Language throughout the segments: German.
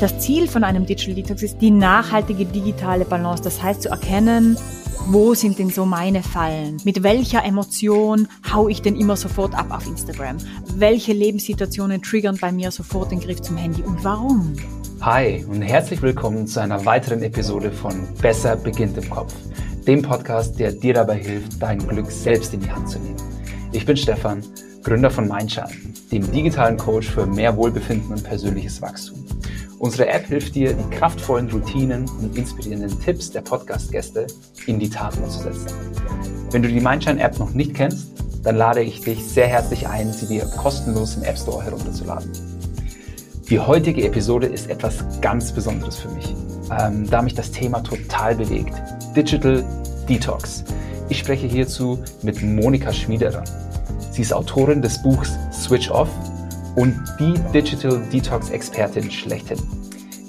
Das Ziel von einem Digital Detox ist die nachhaltige digitale Balance. Das heißt zu erkennen, wo sind denn so meine Fallen? Mit welcher Emotion hau ich denn immer sofort ab auf Instagram? Welche Lebenssituationen triggern bei mir sofort den Griff zum Handy und warum? Hi und herzlich willkommen zu einer weiteren Episode von Besser beginnt im Kopf, dem Podcast, der dir dabei hilft, dein Glück selbst in die Hand zu nehmen. Ich bin Stefan, Gründer von Mindshine, dem digitalen Coach für mehr Wohlbefinden und persönliches Wachstum. Unsere App hilft dir, die kraftvollen Routinen und inspirierenden Tipps der Podcast-Gäste in die Tat umzusetzen. Wenn du die Mindshine-App noch nicht kennst, dann lade ich dich sehr herzlich ein, sie dir kostenlos im App Store herunterzuladen. Die heutige Episode ist etwas ganz Besonderes für mich, ähm, da mich das Thema total bewegt. Digital Detox. Ich spreche hierzu mit Monika Schmiederer. Sie ist Autorin des Buchs Switch Off und die Digital Detox Expertin schlechthin.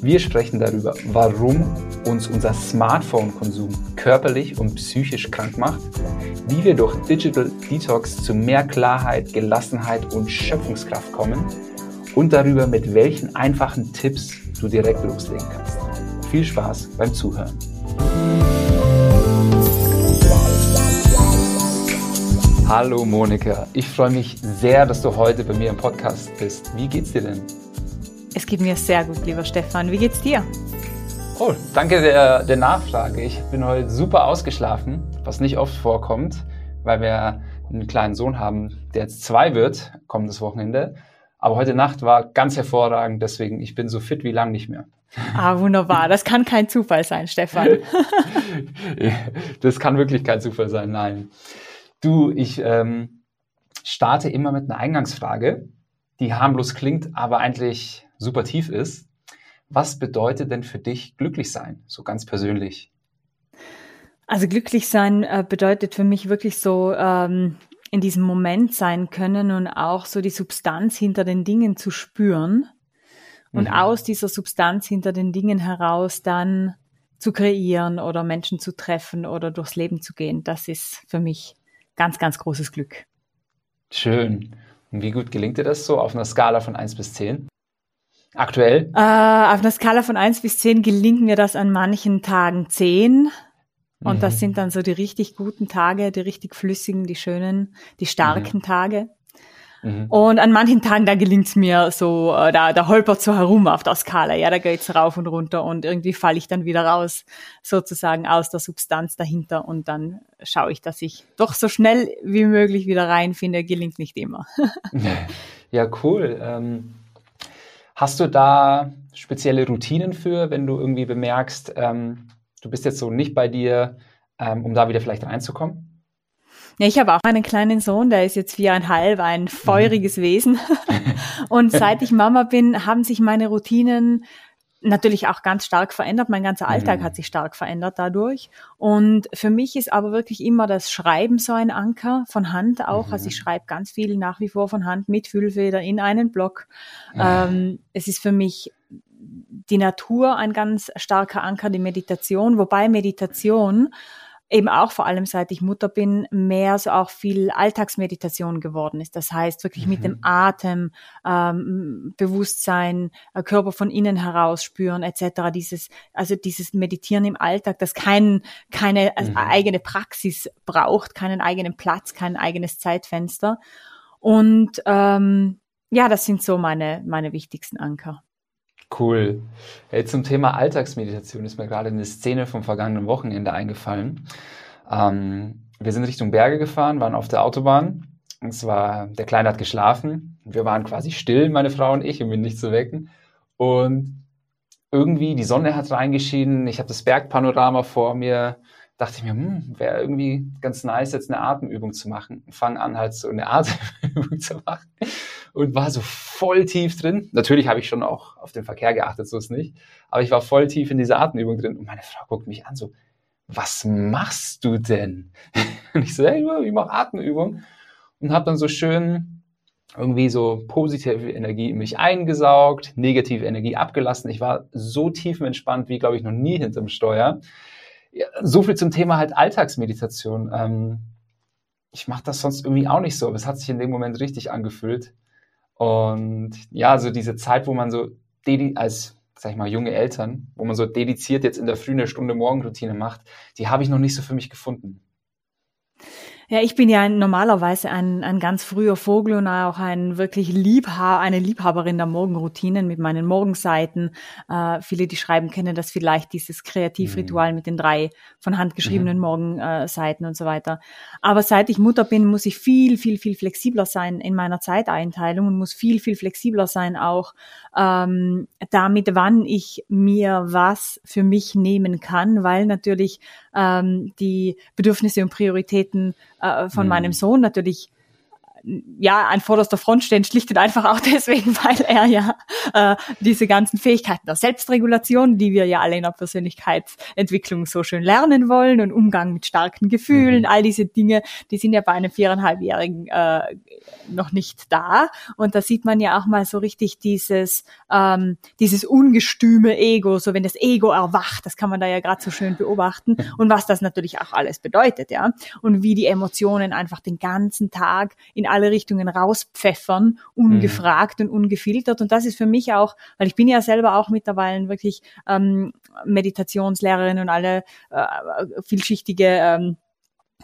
Wir sprechen darüber, warum uns unser Smartphone-Konsum körperlich und psychisch krank macht, wie wir durch Digital Detox zu mehr Klarheit, Gelassenheit und Schöpfungskraft kommen und darüber, mit welchen einfachen Tipps du direkt loslegen kannst. Viel Spaß beim Zuhören. Hallo Monika, ich freue mich sehr, dass du heute bei mir im Podcast bist. Wie geht's dir denn? Es geht mir sehr gut, lieber Stefan. Wie geht's dir? Oh, danke der, der Nachfrage. Ich bin heute super ausgeschlafen, was nicht oft vorkommt, weil wir einen kleinen Sohn haben, der jetzt zwei wird, kommendes Wochenende. Aber heute Nacht war ganz hervorragend, deswegen ich bin so fit wie lang nicht mehr. Ah, wunderbar. Das kann kein Zufall sein, Stefan. das kann wirklich kein Zufall sein, nein. Du, ich ähm, starte immer mit einer Eingangsfrage, die harmlos klingt, aber eigentlich super tief ist. Was bedeutet denn für dich glücklich sein, so ganz persönlich? Also glücklich sein äh, bedeutet für mich wirklich so ähm, in diesem Moment sein können und auch so die Substanz hinter den Dingen zu spüren und mhm. aus dieser Substanz hinter den Dingen heraus dann zu kreieren oder Menschen zu treffen oder durchs Leben zu gehen. Das ist für mich ganz, ganz großes Glück. Schön. Und wie gut gelingt dir das so auf einer Skala von 1 bis 10? Aktuell? Äh, auf einer Skala von 1 bis 10 gelingt mir das an manchen Tagen 10. Und mhm. das sind dann so die richtig guten Tage, die richtig flüssigen, die schönen, die starken mhm. Tage. Mhm. Und an manchen Tagen, da gelingt's mir so, äh, da, da holpert so herum auf der Skala, ja, da geht's rauf und runter und irgendwie falle ich dann wieder raus, sozusagen aus der Substanz dahinter und dann schaue ich, dass ich doch so schnell wie möglich wieder reinfinde, gelingt nicht immer. ja, cool. Ähm, hast du da spezielle Routinen für, wenn du irgendwie bemerkst, ähm, du bist jetzt so nicht bei dir, ähm, um da wieder vielleicht reinzukommen? Ja, ich habe auch einen kleinen Sohn, der ist jetzt viereinhalb, ein feuriges mhm. Wesen. Und seit ich Mama bin, haben sich meine Routinen natürlich auch ganz stark verändert. Mein ganzer Alltag mhm. hat sich stark verändert dadurch. Und für mich ist aber wirklich immer das Schreiben so ein Anker von Hand auch. Mhm. Also ich mhm. schreibe ganz viel nach wie vor von Hand mit Füllfeder in einen Blog. Ja. Ähm, es ist für mich die Natur ein ganz starker Anker, die Meditation, wobei Meditation eben auch vor allem seit ich Mutter bin, mehr so auch viel Alltagsmeditation geworden ist. Das heißt, wirklich mhm. mit dem mhm. Atem, ähm, Bewusstsein, äh, Körper von innen heraus spüren, etc. Dieses, also dieses Meditieren im Alltag, das kein, keine also mhm. eigene Praxis braucht, keinen eigenen Platz, kein eigenes Zeitfenster. Und ähm, ja, das sind so meine, meine wichtigsten Anker. Cool. Hey, zum Thema Alltagsmeditation ist mir gerade eine Szene vom vergangenen Wochenende eingefallen. Ähm, wir sind Richtung Berge gefahren, waren auf der Autobahn. Und zwar, der Kleine hat geschlafen. Wir waren quasi still, meine Frau und ich, um ihn nicht zu wecken. Und irgendwie, die Sonne hat reingeschieden. Ich habe das Bergpanorama vor mir. Dachte ich mir, hm, wäre irgendwie ganz nice, jetzt eine Atemübung zu machen. Fang an, halt so eine Atemübung zu machen und war so voll tief drin. Natürlich habe ich schon auch auf den Verkehr geachtet, so ist nicht. Aber ich war voll tief in dieser Atemübung drin und meine Frau guckt mich an so, was machst du denn? Und ich so, hey, ich mache Atemübung und habe dann so schön irgendwie so positive Energie in mich eingesaugt, negative Energie abgelassen. Ich war so tiefenentspannt wie, glaube ich, noch nie hinterm Steuer. Ja, so viel zum Thema halt Alltagsmeditation. Ähm, ich mache das sonst irgendwie auch nicht so, aber es hat sich in dem Moment richtig angefühlt. Und ja, so diese Zeit, wo man so als sag ich mal, junge Eltern, wo man so dediziert jetzt in der frühen Stunde Morgenroutine macht, die habe ich noch nicht so für mich gefunden. Ja, ich bin ja normalerweise ein, ein ganz früher Vogel und auch ein wirklich Liebha eine Liebhaberin der Morgenroutinen mit meinen Morgenseiten. Äh, viele, die schreiben, kennen das vielleicht, dieses Kreativritual mhm. mit den drei von Hand geschriebenen mhm. Morgenseiten und so weiter. Aber seit ich Mutter bin, muss ich viel, viel, viel flexibler sein in meiner Zeiteinteilung und muss viel, viel flexibler sein auch ähm, damit, wann ich mir was für mich nehmen kann, weil natürlich ähm, die Bedürfnisse und Prioritäten äh, von mhm. meinem Sohn natürlich ja an vorderster Front stehen, schlicht und einfach auch deswegen, weil er ja äh, diese ganzen Fähigkeiten der Selbstregulation, die wir ja alle in der Persönlichkeitsentwicklung so schön lernen wollen und Umgang mit starken Gefühlen, mhm. all diese Dinge, die sind ja bei einem viereinhalbjährigen äh, noch nicht da. Und da sieht man ja auch mal so richtig dieses ähm, dieses ungestüme Ego, so wenn das Ego erwacht, das kann man da ja gerade so schön beobachten und was das natürlich auch alles bedeutet, ja und wie die Emotionen einfach den ganzen Tag in alle Richtungen rauspfeffern, ungefragt mhm. und ungefiltert. Und das ist für mich auch, weil ich bin ja selber auch mittlerweile wirklich ähm, Meditationslehrerin und alle äh, vielschichtige ähm,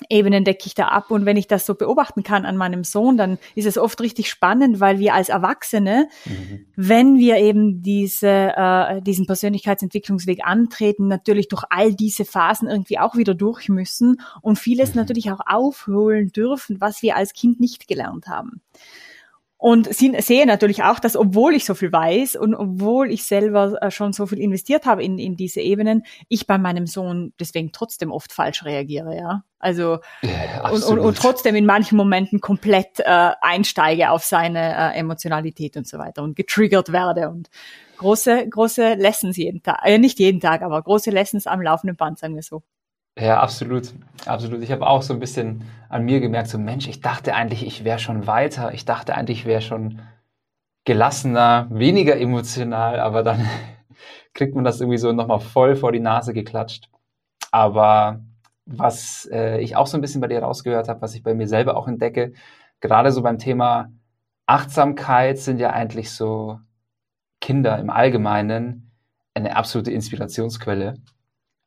Ebenen decke ich da ab. Und wenn ich das so beobachten kann an meinem Sohn, dann ist es oft richtig spannend, weil wir als Erwachsene, mhm. wenn wir eben diese, äh, diesen Persönlichkeitsentwicklungsweg antreten, natürlich durch all diese Phasen irgendwie auch wieder durch müssen und vieles mhm. natürlich auch aufholen dürfen, was wir als Kind nicht gelernt haben. Und sehe natürlich auch, dass obwohl ich so viel weiß und obwohl ich selber äh, schon so viel investiert habe in, in diese Ebenen, ich bei meinem Sohn deswegen trotzdem oft falsch reagiere, ja. Also ja, und, und, und trotzdem in manchen Momenten komplett äh, einsteige auf seine äh, Emotionalität und so weiter und getriggert werde und große, große Lessons jeden Tag, äh, nicht jeden Tag, aber große Lessons am laufenden Band, sagen wir so. Ja, absolut, absolut. Ich habe auch so ein bisschen an mir gemerkt, so Mensch, ich dachte eigentlich, ich wäre schon weiter. Ich dachte eigentlich, ich wäre schon gelassener, weniger emotional, aber dann kriegt man das irgendwie so nochmal voll vor die Nase geklatscht. Aber was äh, ich auch so ein bisschen bei dir rausgehört habe, was ich bei mir selber auch entdecke, gerade so beim Thema Achtsamkeit sind ja eigentlich so Kinder im Allgemeinen eine absolute Inspirationsquelle.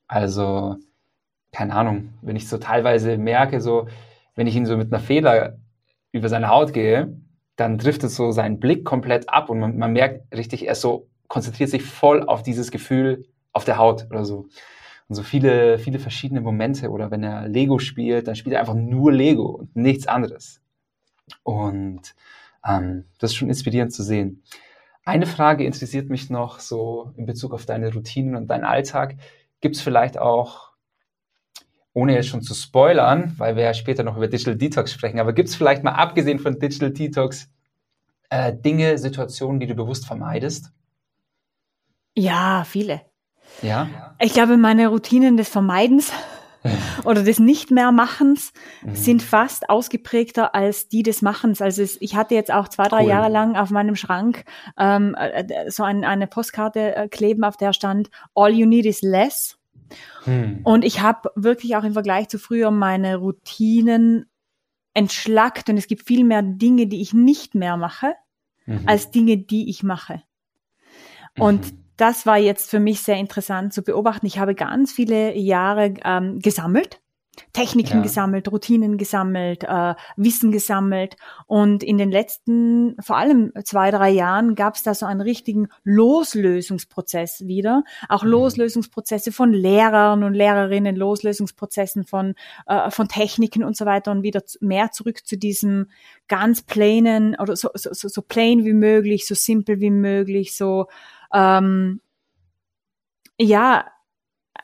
Also keine Ahnung, wenn ich so teilweise merke, so, wenn ich ihn so mit einer Feder über seine Haut gehe, dann trifft es so seinen Blick komplett ab und man, man merkt richtig, er so konzentriert sich voll auf dieses Gefühl auf der Haut oder so. Und so viele, viele verschiedene Momente oder wenn er Lego spielt, dann spielt er einfach nur Lego und nichts anderes. Und ähm, das ist schon inspirierend zu sehen. Eine Frage interessiert mich noch so in Bezug auf deine Routinen und deinen Alltag. Gibt es vielleicht auch ohne jetzt schon zu spoilern, weil wir ja später noch über Digital Detox sprechen, aber gibt es vielleicht mal abgesehen von Digital Detox äh, Dinge, Situationen, die du bewusst vermeidest? Ja, viele. Ja. Ich glaube, meine Routinen des Vermeidens oder des Nicht mehr Machens mhm. sind fast ausgeprägter als die des Machens. Also es, ich hatte jetzt auch zwei, drei cool. Jahre lang auf meinem Schrank ähm, äh, so ein, eine Postkarte äh, kleben, auf der stand All you need is less. Hm. Und ich habe wirklich auch im Vergleich zu früher meine Routinen entschlackt und es gibt viel mehr Dinge, die ich nicht mehr mache, mhm. als Dinge, die ich mache. Und mhm. das war jetzt für mich sehr interessant zu beobachten. Ich habe ganz viele Jahre ähm, gesammelt Techniken ja. gesammelt, Routinen gesammelt, äh, Wissen gesammelt. Und in den letzten, vor allem zwei, drei Jahren, gab es da so einen richtigen Loslösungsprozess wieder. Auch mhm. Loslösungsprozesse von Lehrern und Lehrerinnen, Loslösungsprozessen von, äh, von Techniken und so weiter und wieder mehr zurück zu diesem ganz plainen oder so, so, so, plain wie möglich, so simpel wie möglich, so ähm, ja,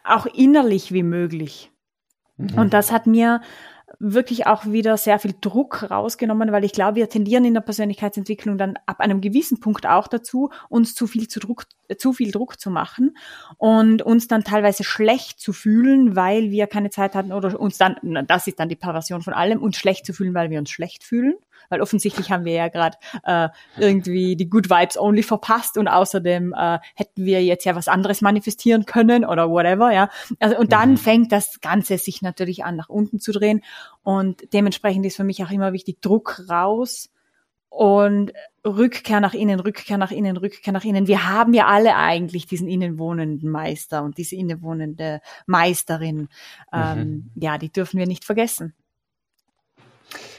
auch innerlich wie möglich. Mhm. Und das hat mir wirklich auch wieder sehr viel Druck rausgenommen, weil ich glaube, wir tendieren in der Persönlichkeitsentwicklung dann ab einem gewissen Punkt auch dazu, uns zu viel zu Druck, zu viel Druck zu machen und uns dann teilweise schlecht zu fühlen, weil wir keine Zeit hatten oder uns dann, das ist dann die Perversion von allem, uns schlecht zu fühlen, weil wir uns schlecht fühlen weil offensichtlich haben wir ja gerade äh, irgendwie die Good Vibes Only verpasst und außerdem äh, hätten wir jetzt ja was anderes manifestieren können oder whatever, ja. Also und dann mhm. fängt das Ganze sich natürlich an, nach unten zu drehen und dementsprechend ist für mich auch immer wichtig, Druck raus und Rückkehr nach innen, Rückkehr nach innen, Rückkehr nach innen. Wir haben ja alle eigentlich diesen innenwohnenden Meister und diese innenwohnende Meisterin. Ähm, mhm. ja, die dürfen wir nicht vergessen.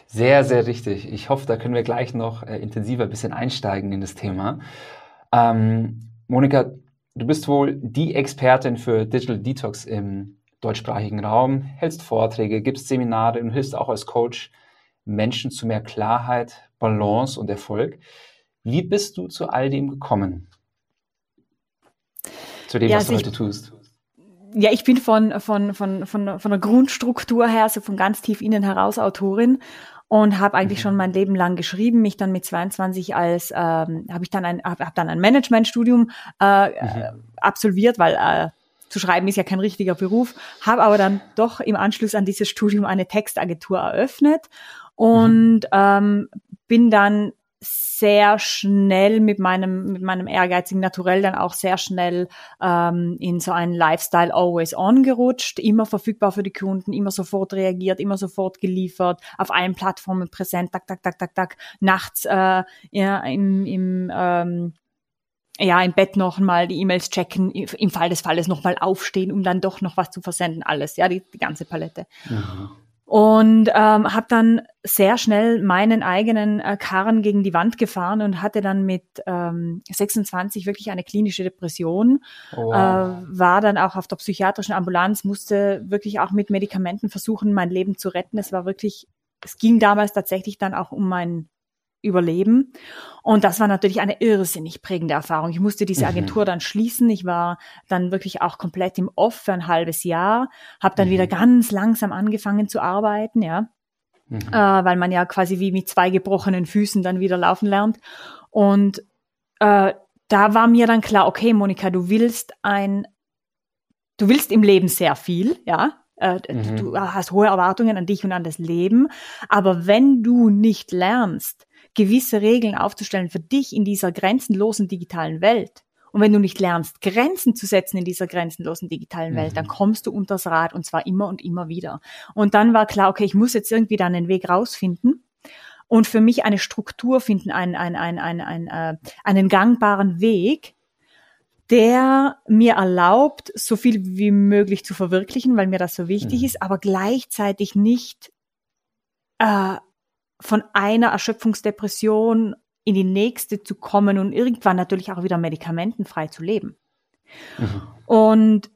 Sehr, sehr richtig. Ich hoffe, da können wir gleich noch äh, intensiver ein bisschen einsteigen in das Thema. Ähm, Monika, du bist wohl die Expertin für Digital Detox im deutschsprachigen Raum, hältst Vorträge, gibst Seminare und hilfst auch als Coach Menschen zu mehr Klarheit, Balance und Erfolg. Wie bist du zu all dem gekommen? Zu dem, ja, was du heute tust? Ja, ich bin von, von, von, von, von der Grundstruktur her, also von ganz tief innen heraus Autorin und habe eigentlich mhm. schon mein Leben lang geschrieben, mich dann mit 22 als ähm, habe ich dann ein habe hab dann ein Managementstudium äh, mhm. absolviert, weil äh, zu schreiben ist ja kein richtiger Beruf, habe aber dann doch im Anschluss an dieses Studium eine Textagentur eröffnet und mhm. ähm, bin dann sehr schnell mit meinem mit meinem ehrgeizigen Naturell dann auch sehr schnell ähm, in so einen Lifestyle always on gerutscht, immer verfügbar für die Kunden, immer sofort reagiert, immer sofort geliefert, auf allen Plattformen präsent, tak tak tak tak tak, nachts äh, ja, im, im ähm, ja, im Bett noch mal die E-Mails checken, im Fall des Falles noch mal aufstehen, um dann doch noch was zu versenden, alles, ja, die, die ganze Palette. Mhm. Und ähm, habe dann sehr schnell meinen eigenen äh, Karren gegen die Wand gefahren und hatte dann mit ähm, 26 wirklich eine klinische Depression. Oh. Äh, war dann auch auf der psychiatrischen Ambulanz, musste wirklich auch mit Medikamenten versuchen, mein Leben zu retten. Es war wirklich, es ging damals tatsächlich dann auch um mein überleben. Und das war natürlich eine irrsinnig prägende Erfahrung. Ich musste diese mhm. Agentur dann schließen. Ich war dann wirklich auch komplett im Off für ein halbes Jahr, habe dann mhm. wieder ganz langsam angefangen zu arbeiten, ja. Mhm. Äh, weil man ja quasi wie mit zwei gebrochenen Füßen dann wieder laufen lernt. Und äh, da war mir dann klar, okay, Monika, du willst ein, du willst im Leben sehr viel, ja. Äh, mhm. Du hast hohe Erwartungen an dich und an das Leben. Aber wenn du nicht lernst, gewisse Regeln aufzustellen für dich in dieser grenzenlosen digitalen Welt. Und wenn du nicht lernst, Grenzen zu setzen in dieser grenzenlosen digitalen Welt, mhm. dann kommst du unters Rad und zwar immer und immer wieder. Und dann war klar, okay, ich muss jetzt irgendwie dann einen Weg rausfinden und für mich eine Struktur finden, einen, einen, einen, einen, einen, äh, einen gangbaren Weg, der mir erlaubt, so viel wie möglich zu verwirklichen, weil mir das so wichtig mhm. ist, aber gleichzeitig nicht äh, von einer Erschöpfungsdepression in die nächste zu kommen und irgendwann natürlich auch wieder medikamentenfrei zu leben. Mhm. Und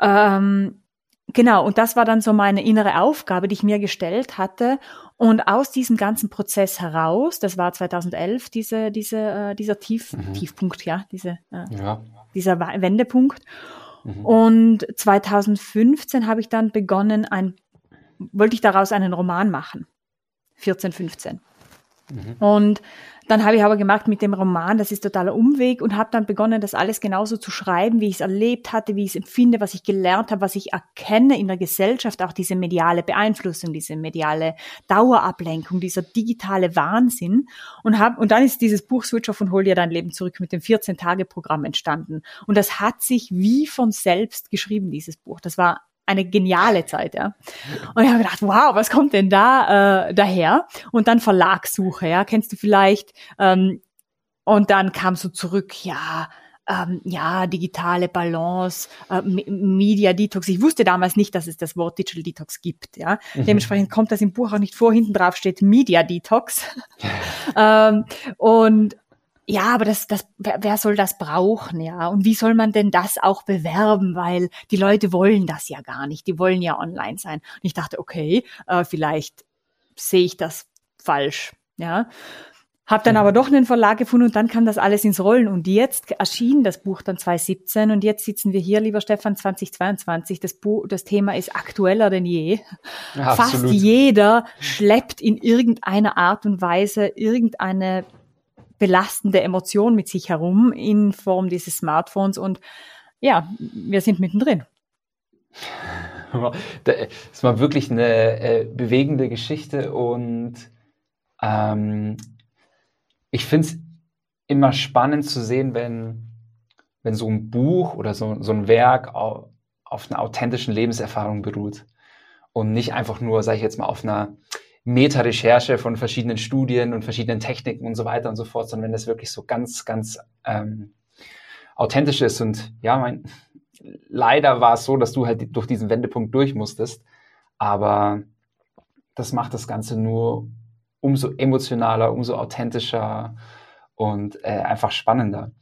ähm, genau, und das war dann so meine innere Aufgabe, die ich mir gestellt hatte. Und aus diesem ganzen Prozess heraus, das war 2011, diese, diese, äh, dieser Tief, mhm. Tiefpunkt, ja, diese, äh, ja. dieser Wendepunkt. Mhm. Und 2015 habe ich dann begonnen, ein, wollte ich daraus einen Roman machen. 14, 15. Mhm. Und dann habe ich aber gemerkt mit dem Roman, das ist totaler Umweg und habe dann begonnen, das alles genauso zu schreiben, wie ich es erlebt hatte, wie ich es empfinde, was ich gelernt habe, was ich erkenne in der Gesellschaft, auch diese mediale Beeinflussung, diese mediale Dauerablenkung, dieser digitale Wahnsinn und habe und dann ist dieses Buch Switch Off und hol dir dein Leben zurück mit dem 14 Tage Programm entstanden und das hat sich wie von selbst geschrieben dieses Buch. Das war eine geniale Zeit, ja. Und ich habe gedacht, wow, was kommt denn da äh, daher? Und dann Verlagssuche, ja, kennst du vielleicht? Ähm, und dann kam so zurück, ja, ähm, ja, digitale Balance, äh, Media Detox. Ich wusste damals nicht, dass es das Wort Digital Detox gibt. Ja, mhm. dementsprechend kommt das im Buch auch nicht vor. Hinten drauf steht Media Detox. ähm, und ja, aber das, das, wer soll das brauchen, ja? Und wie soll man denn das auch bewerben? Weil die Leute wollen das ja gar nicht. Die wollen ja online sein. Und ich dachte, okay, äh, vielleicht sehe ich das falsch, ja. Hab dann aber doch einen Verlag gefunden und dann kam das alles ins Rollen. Und jetzt erschien das Buch dann 2017 und jetzt sitzen wir hier, lieber Stefan, 2022. Das, Buch, das Thema ist aktueller denn je. Ja, Fast jeder schleppt in irgendeiner Art und Weise irgendeine belastende Emotion mit sich herum in Form dieses Smartphones und ja, wir sind mittendrin. Das war wirklich eine äh, bewegende Geschichte und ähm, ich finde es immer spannend zu sehen, wenn, wenn so ein Buch oder so, so ein Werk auf, auf einer authentischen Lebenserfahrung beruht und nicht einfach nur, sage ich jetzt mal, auf einer Meta-Recherche von verschiedenen Studien und verschiedenen Techniken und so weiter und so fort, sondern wenn das wirklich so ganz, ganz ähm, authentisch ist. Und ja, mein, leider war es so, dass du halt durch diesen Wendepunkt durch musstest. Aber das macht das Ganze nur umso emotionaler, umso authentischer und äh, einfach spannender.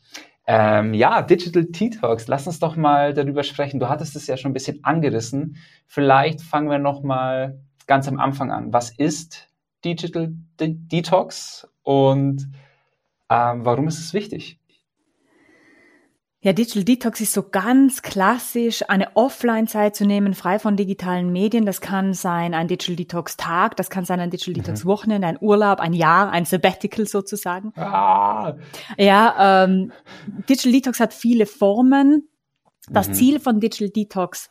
Ähm, ja, Digital Tea Talks, lass uns doch mal darüber sprechen. Du hattest es ja schon ein bisschen angerissen. Vielleicht fangen wir noch mal ganz am Anfang an. Was ist Digital De Detox und ähm, warum ist es wichtig? Ja, Digital Detox ist so ganz klassisch, eine Offline-Zeit zu nehmen, frei von digitalen Medien. Das kann sein ein Digital Detox-Tag, das kann sein ein Digital mhm. Detox-Wochenende, ein Urlaub, ein Jahr, ein Sabbatical sozusagen. Ah. Ja, ähm, Digital Detox hat viele Formen. Das mhm. Ziel von Digital Detox ist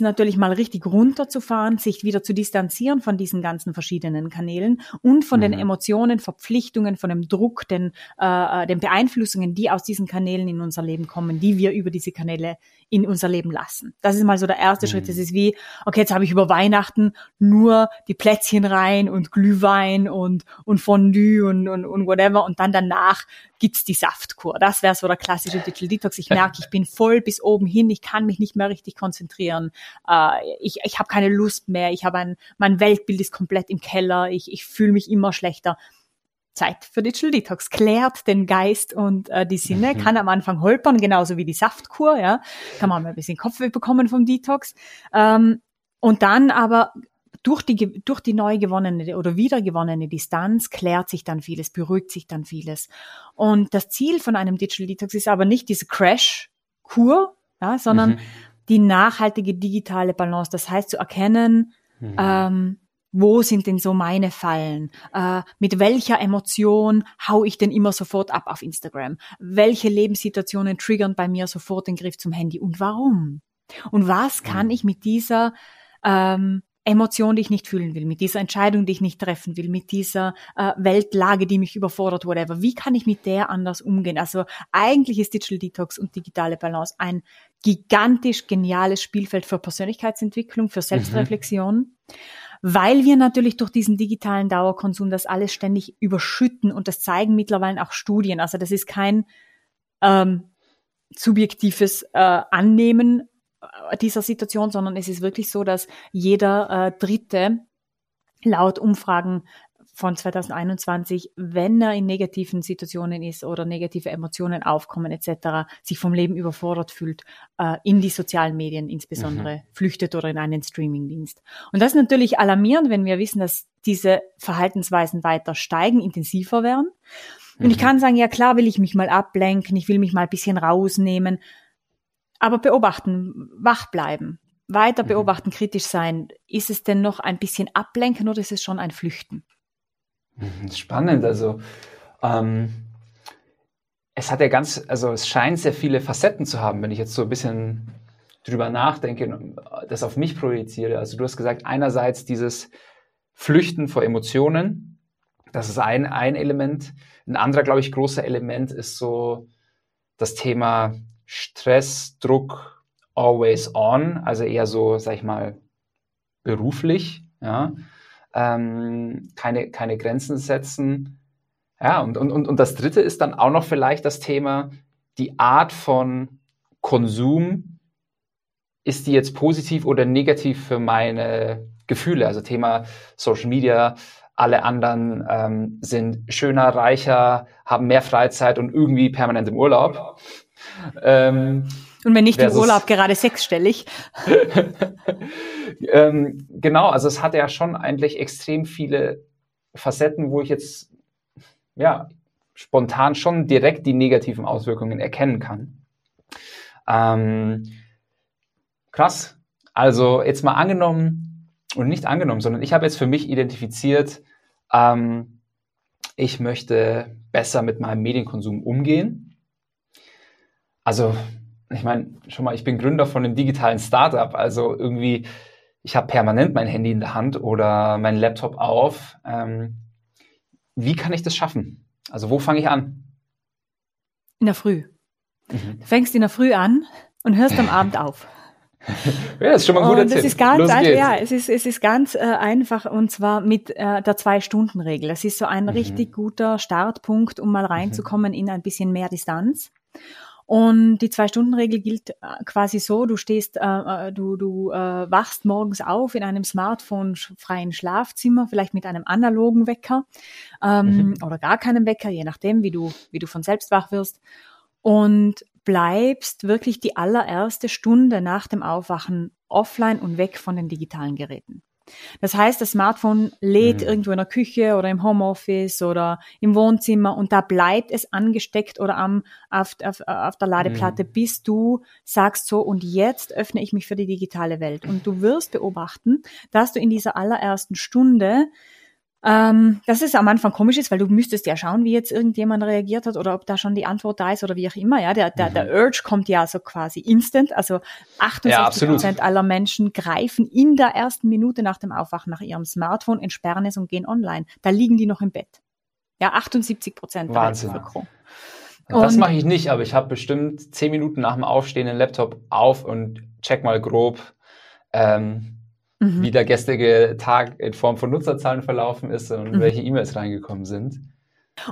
natürlich mal richtig runterzufahren, sich wieder zu distanzieren von diesen ganzen verschiedenen Kanälen und von mhm. den Emotionen, Verpflichtungen, von dem Druck, den, äh, äh, den Beeinflussungen, die aus diesen Kanälen in unser Leben kommen, die wir über diese Kanäle in unser Leben lassen. Das ist mal so der erste mhm. Schritt. Das ist wie, okay, jetzt habe ich über Weihnachten nur die Plätzchen rein und Glühwein und, und Fondue und, und, und whatever und dann danach gibt's die Saftkur. Das wäre so der klassische Digital Detox. Ich merke, ich bin voll bis oben hin, ich kann mich nicht mehr richtig konzentrieren. Äh, ich ich habe keine Lust mehr, ich habe ein, mein Weltbild ist komplett im Keller, ich, ich fühle mich immer schlechter. Zeit für Digital Detox, klärt den Geist und äh, die Sinne, mhm. kann am Anfang holpern, genauso wie die Saftkur, ja, kann man mal ein bisschen Kopfweh bekommen vom Detox. Ähm, und dann aber durch die, durch die neu gewonnene oder wiedergewonnene Distanz klärt sich dann vieles, beruhigt sich dann vieles. Und das Ziel von einem Digital Detox ist aber nicht diese Crash-Kur, ja, sondern mhm. Die nachhaltige digitale Balance. Das heißt, zu erkennen, mhm. ähm, wo sind denn so meine Fallen? Äh, mit welcher Emotion hau ich denn immer sofort ab auf Instagram? Welche Lebenssituationen triggern bei mir sofort den Griff zum Handy und warum? Und was kann mhm. ich mit dieser ähm, Emotion, die ich nicht fühlen will, mit dieser Entscheidung, die ich nicht treffen will, mit dieser äh, Weltlage, die mich überfordert, whatever. Wie kann ich mit der anders umgehen? Also eigentlich ist Digital Detox und digitale Balance ein gigantisch geniales Spielfeld für Persönlichkeitsentwicklung, für mhm. Selbstreflexion. Mhm weil wir natürlich durch diesen digitalen Dauerkonsum das alles ständig überschütten und das zeigen mittlerweile auch Studien. Also das ist kein ähm, subjektives äh, Annehmen äh, dieser Situation, sondern es ist wirklich so, dass jeder äh, Dritte laut Umfragen von 2021, wenn er in negativen Situationen ist oder negative Emotionen aufkommen etc., sich vom Leben überfordert fühlt, äh, in die sozialen Medien insbesondere mhm. flüchtet oder in einen Streamingdienst. Und das ist natürlich alarmierend, wenn wir wissen, dass diese Verhaltensweisen weiter steigen, intensiver werden. Und mhm. ich kann sagen, ja klar will ich mich mal ablenken, ich will mich mal ein bisschen rausnehmen, aber beobachten, wach bleiben, weiter mhm. beobachten, kritisch sein. Ist es denn noch ein bisschen ablenken oder ist es schon ein Flüchten? Mhm, spannend. Also ähm, es hat ja ganz, also es scheint sehr viele Facetten zu haben, wenn ich jetzt so ein bisschen drüber nachdenke und das auf mich projiziere. Also du hast gesagt, einerseits dieses Flüchten vor Emotionen, das ist ein, ein Element. Ein anderer, glaube ich, großer Element ist so das Thema Stress, Druck, always on, also eher so, sag ich mal, beruflich, ja ähm, keine, keine Grenzen setzen. Ja, und, und, und das dritte ist dann auch noch vielleicht das Thema, die Art von Konsum, ist die jetzt positiv oder negativ für meine Gefühle? Also Thema Social Media, alle anderen ähm, sind schöner, reicher, haben mehr Freizeit und irgendwie permanent im Urlaub. Ähm, und wenn nicht im Urlaub gerade sechsstellig. ähm, genau, also es hat ja schon eigentlich extrem viele Facetten, wo ich jetzt ja spontan schon direkt die negativen Auswirkungen erkennen kann. Ähm, krass. Also jetzt mal angenommen und nicht angenommen, sondern ich habe jetzt für mich identifiziert, ähm, ich möchte besser mit meinem Medienkonsum umgehen. Also ich meine, schon mal, ich bin Gründer von einem digitalen Startup, also irgendwie, ich habe permanent mein Handy in der Hand oder mein Laptop auf. Ähm, wie kann ich das schaffen? Also wo fange ich an? In der Früh. Mhm. Du fängst in der Früh an und hörst am Abend auf. ja, das ist schon mal ein guter und Tipp. Es ist ganz einfach, ja, es ist, es ist ganz äh, einfach und zwar mit äh, der Zwei-Stunden-Regel. Das ist so ein mhm. richtig guter Startpunkt, um mal mhm. reinzukommen mhm. in ein bisschen mehr Distanz. Und die Zwei-Stunden-Regel gilt äh, quasi so, du stehst, äh, äh, du, du äh, wachst morgens auf in einem Smartphone-freien Schlafzimmer, vielleicht mit einem analogen Wecker ähm, mhm. oder gar keinem Wecker, je nachdem, wie du, wie du von selbst wach wirst. Und bleibst wirklich die allererste Stunde nach dem Aufwachen offline und weg von den digitalen Geräten. Das heißt, das Smartphone lädt mhm. irgendwo in der Küche oder im Homeoffice oder im Wohnzimmer und da bleibt es angesteckt oder am, auf, auf, auf der Ladeplatte, mhm. bis du sagst so, und jetzt öffne ich mich für die digitale Welt. Und du wirst beobachten, dass du in dieser allerersten Stunde ähm, das ist am Anfang komisch ist, weil du müsstest ja schauen, wie jetzt irgendjemand reagiert hat oder ob da schon die Antwort da ist oder wie auch immer. Ja, der, der, mhm. der Urge kommt ja so quasi instant. Also 68 Prozent aller Menschen greifen in der ersten Minute nach dem Aufwachen nach ihrem Smartphone, entsperren es und gehen online. Da liegen die noch im Bett. Ja, 78 Prozent. Wahnsinn. Das mache ich nicht, aber ich habe bestimmt zehn Minuten nach dem Aufstehen den Laptop auf und check mal grob, ähm, mhm. wie der gestrige Tag in Form von Nutzerzahlen verlaufen ist und mhm. welche E-Mails reingekommen sind.